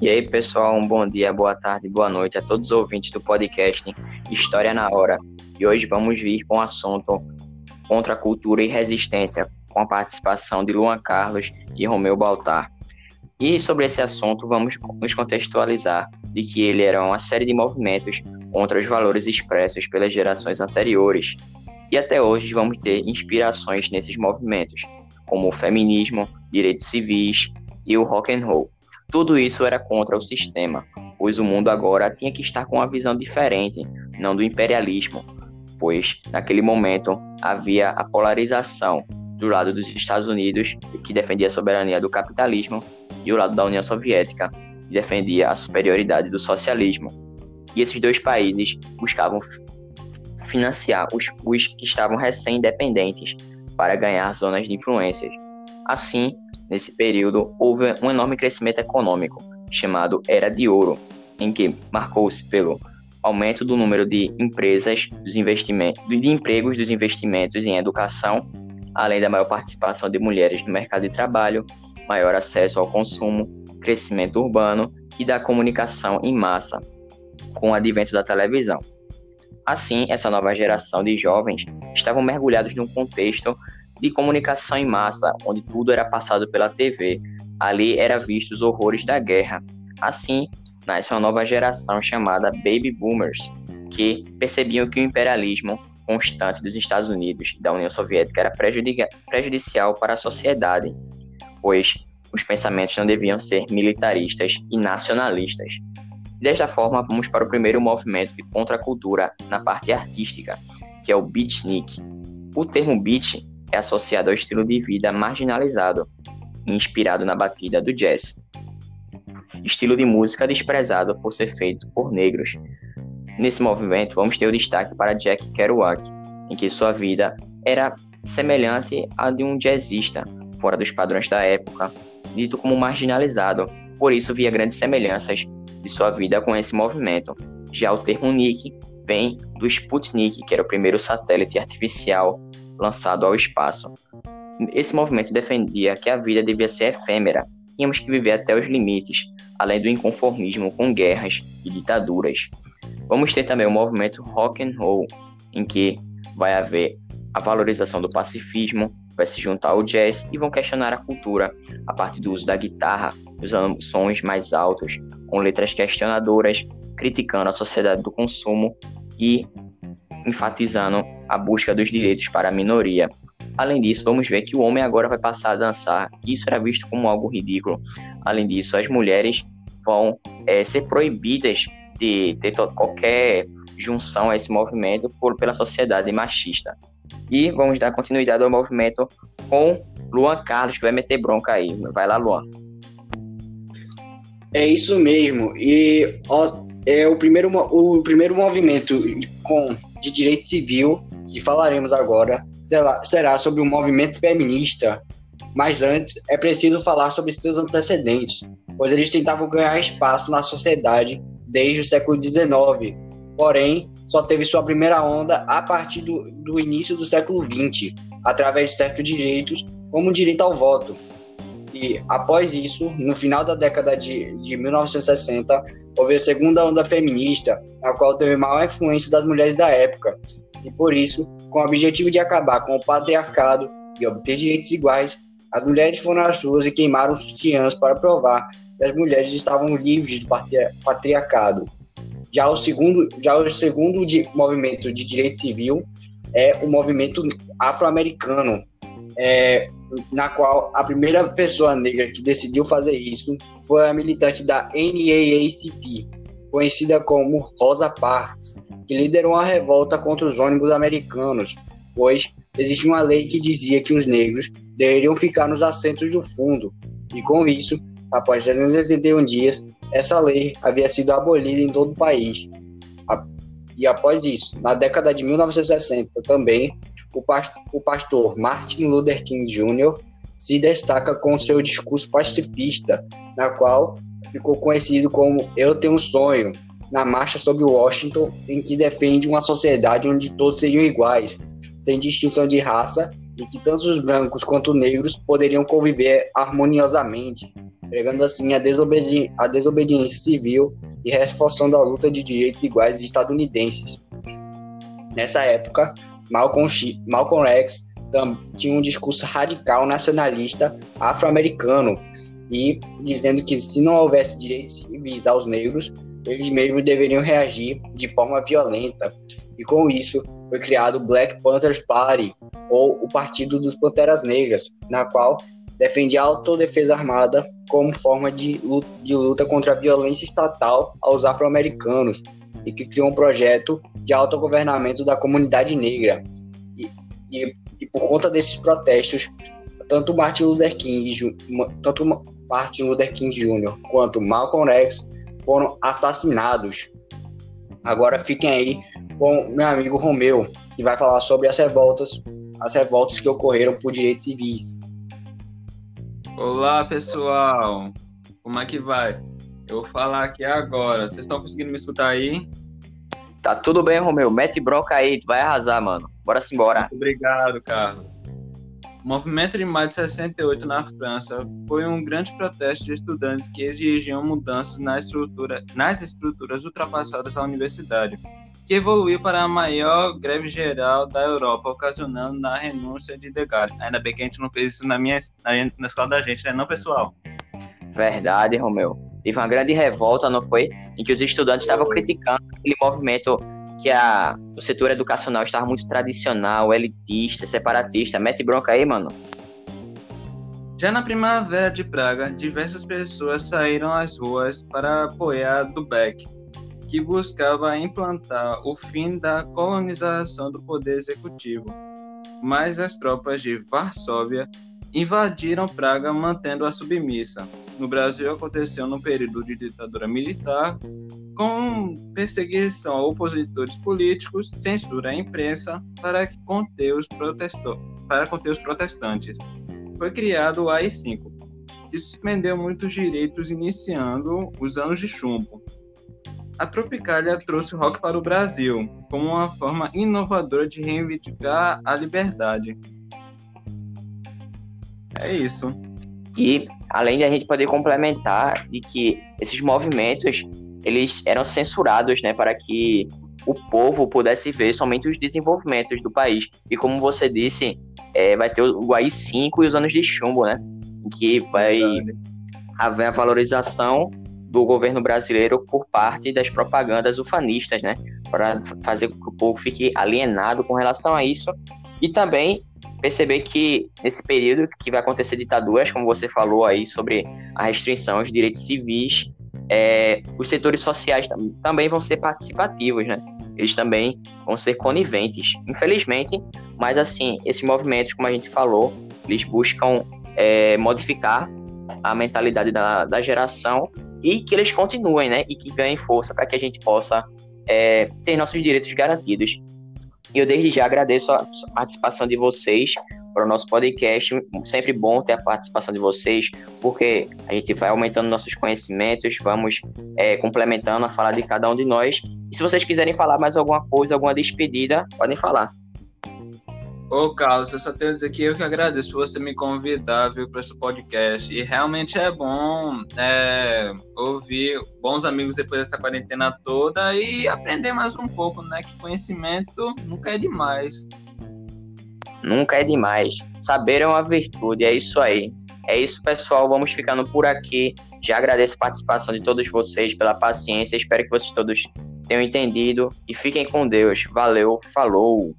E aí, pessoal, um bom dia, boa tarde, boa noite a todos os ouvintes do podcast História na Hora. E hoje vamos vir com o assunto Contra a Cultura e Resistência, com a participação de Luan Carlos e Romeu Baltar. E sobre esse assunto, vamos nos contextualizar de que ele era uma série de movimentos contra os valores expressos pelas gerações anteriores. E até hoje vamos ter inspirações nesses movimentos, como o feminismo, direitos civis e o rock and roll. Tudo isso era contra o sistema, pois o mundo agora tinha que estar com uma visão diferente, não do imperialismo, pois naquele momento havia a polarização do lado dos Estados Unidos, que defendia a soberania do capitalismo, e o lado da União Soviética, que defendia a superioridade do socialismo. E esses dois países buscavam financiar os, os que estavam recém-independentes para ganhar zonas de influências. Assim, Nesse período, houve um enorme crescimento econômico, chamado Era de Ouro, em que marcou-se pelo aumento do número de empresas, dos investimentos, de empregos, dos investimentos em educação, além da maior participação de mulheres no mercado de trabalho, maior acesso ao consumo, crescimento urbano e da comunicação em massa, com o advento da televisão. Assim, essa nova geração de jovens estavam mergulhados num contexto de comunicação em massa, onde tudo era passado pela TV. Ali era visto os horrores da guerra. Assim, nasce uma nova geração chamada Baby Boomers, que percebiam que o imperialismo constante dos Estados Unidos e da União Soviética era prejudicial para a sociedade, pois os pensamentos não deviam ser militaristas e nacionalistas. Desta forma, vamos para o primeiro movimento de contracultura na parte artística, que é o beatnik. O termo beat é associado ao estilo de vida marginalizado, inspirado na batida do jazz. Estilo de música desprezado por ser feito por negros. Nesse movimento, vamos ter o destaque para Jack Kerouac, em que sua vida era semelhante à de um jazzista, fora dos padrões da época, dito como marginalizado, por isso via grandes semelhanças de sua vida com esse movimento. Já o termo Nick vem do Sputnik, que era o primeiro satélite artificial lançado ao espaço. Esse movimento defendia que a vida devia ser efêmera, tínhamos que viver até os limites, além do inconformismo com guerras e ditaduras. Vamos ter também o movimento rock and roll, em que vai haver a valorização do pacifismo, vai se juntar ao jazz e vão questionar a cultura a partir do uso da guitarra, usando sons mais altos, com letras questionadoras, criticando a sociedade do consumo e enfatizando a busca dos direitos para a minoria. Além disso, vamos ver que o homem agora vai passar a dançar, isso era visto como algo ridículo. Além disso, as mulheres vão é, ser proibidas de ter qualquer junção a esse movimento por, pela sociedade machista. E vamos dar continuidade ao movimento com Luan Carlos, que vai meter bronca aí. Vai lá, Luan. É isso mesmo. E ó, é o primeiro, o primeiro movimento com, de direito civil que falaremos agora será, sobre o movimento feminista. Mas antes, é preciso falar sobre seus antecedentes, pois eles tentavam ganhar espaço na sociedade desde o século XIX. Porém, só teve sua primeira onda a partir do, do início do século XX, através de certos direitos, como o direito ao voto. E após isso, no final da década de, de 1960, houve a segunda onda feminista, a qual teve maior influência das mulheres da época. E por isso, com o objetivo de acabar com o patriarcado e obter direitos iguais, as mulheres foram às ruas e queimaram sutiãs para provar que as mulheres estavam livres do patriarcado. Já o segundo, já o segundo de, movimento de direito civil é o movimento afro-americano, é, na qual a primeira pessoa negra que decidiu fazer isso foi a militante da NAACP, conhecida como Rosa Parks, que liderou a revolta contra os ônibus americanos, pois existia uma lei que dizia que os negros deveriam ficar nos assentos do fundo, e com isso, após 381 dias, essa lei havia sido abolida em todo o país. E após isso, na década de 1960 também, o pastor Martin Luther King Jr. se destaca com seu discurso pacifista, na qual ficou conhecido como Eu Tenho um Sonho, na marcha sobre Washington, em que defende uma sociedade onde todos sejam iguais, sem distinção de raça, e que tanto os brancos quanto os negros poderiam conviver harmoniosamente. pregando assim a, desobedi a desobediência civil e reforçando a luta de direitos iguais estadunidenses. Nessa época, Malcolm, Malcolm X tinha um discurso radical nacionalista afro-americano e dizendo que se não houvesse direitos civis aos negros, eles mesmos deveriam reagir de forma violenta. E com isso foi criado o Black Panthers Party, ou o Partido dos Panteras Negras, na qual defendia a autodefesa armada como forma de luta, de luta contra a violência estatal aos afro-americanos e que criou um projeto de autogovernamento da comunidade negra. E, e, e por conta desses protestos, tanto Martin Luther King, tanto Martin Luther King Jr. quanto Malcolm X foram assassinados. Agora fiquem aí com meu amigo Romeu, que vai falar sobre as revoltas, as revoltas que ocorreram por direitos civis. Olá, pessoal. Como é que vai? Eu vou falar aqui agora. Vocês estão conseguindo me escutar aí? Tá tudo bem, Romeu. Mete bronca aí, tu vai arrasar, mano. Bora embora. Muito obrigado, Carlos. O movimento de maio de 68 na França foi um grande protesto de estudantes que exigiam mudanças na estrutura, nas estruturas ultrapassadas da universidade, que evoluiu para a maior greve geral da Europa, ocasionando na renúncia de Degas. Ainda bem que a gente não fez isso na, minha, na, na escola da gente, né, não, pessoal? Verdade, Romeu. Teve uma grande revolta, não foi? Em que os estudantes estavam criticando aquele movimento que a, o setor educacional estava muito tradicional, elitista, separatista. Mete bronca aí, mano. Já na primavera de Praga, diversas pessoas saíram às ruas para apoiar Dubeck, que buscava implantar o fim da colonização do poder executivo. Mas as tropas de Varsóvia invadiram Praga mantendo-a submissa. No Brasil aconteceu no período de ditadura militar, com perseguição a opositores políticos, censura à imprensa para conter os, para conter os protestantes. Foi criado o AI-5, que suspendeu muitos direitos iniciando os anos de chumbo. A Tropicália trouxe o rock para o Brasil como uma forma inovadora de reivindicar a liberdade. É isso. E além de a gente poder complementar de que esses movimentos eles eram censurados, né, para que o povo pudesse ver somente os desenvolvimentos do país. E como você disse, é, vai ter o AI-5 e os anos de chumbo, né, que vai haver a valorização do governo brasileiro por parte das propagandas ufanistas, né, para fazer com que o povo fique alienado com relação a isso. E também perceber que nesse período que vai acontecer ditaduras, como você falou aí sobre a restrição aos direitos civis, é, os setores sociais também vão ser participativos, né? Eles também vão ser coniventes, infelizmente, mas assim, esses movimentos, como a gente falou, eles buscam é, modificar a mentalidade da, da geração e que eles continuem, né? E que ganhem força para que a gente possa é, ter nossos direitos garantidos. E eu desde já agradeço a participação de vocês para o nosso podcast. Sempre bom ter a participação de vocês, porque a gente vai aumentando nossos conhecimentos, vamos é, complementando a fala de cada um de nós. E se vocês quiserem falar mais alguma coisa, alguma despedida, podem falar. Ô, Carlos, eu só tenho a dizer que eu que agradeço por você me convidar para esse podcast. E realmente é bom é, ouvir bons amigos depois dessa quarentena toda e aprender mais um pouco, né? Que conhecimento nunca é demais. Nunca é demais. Saber é uma virtude, é isso aí. É isso, pessoal. Vamos ficando por aqui. Já agradeço a participação de todos vocês pela paciência. Espero que vocês todos tenham entendido. E fiquem com Deus. Valeu, falou!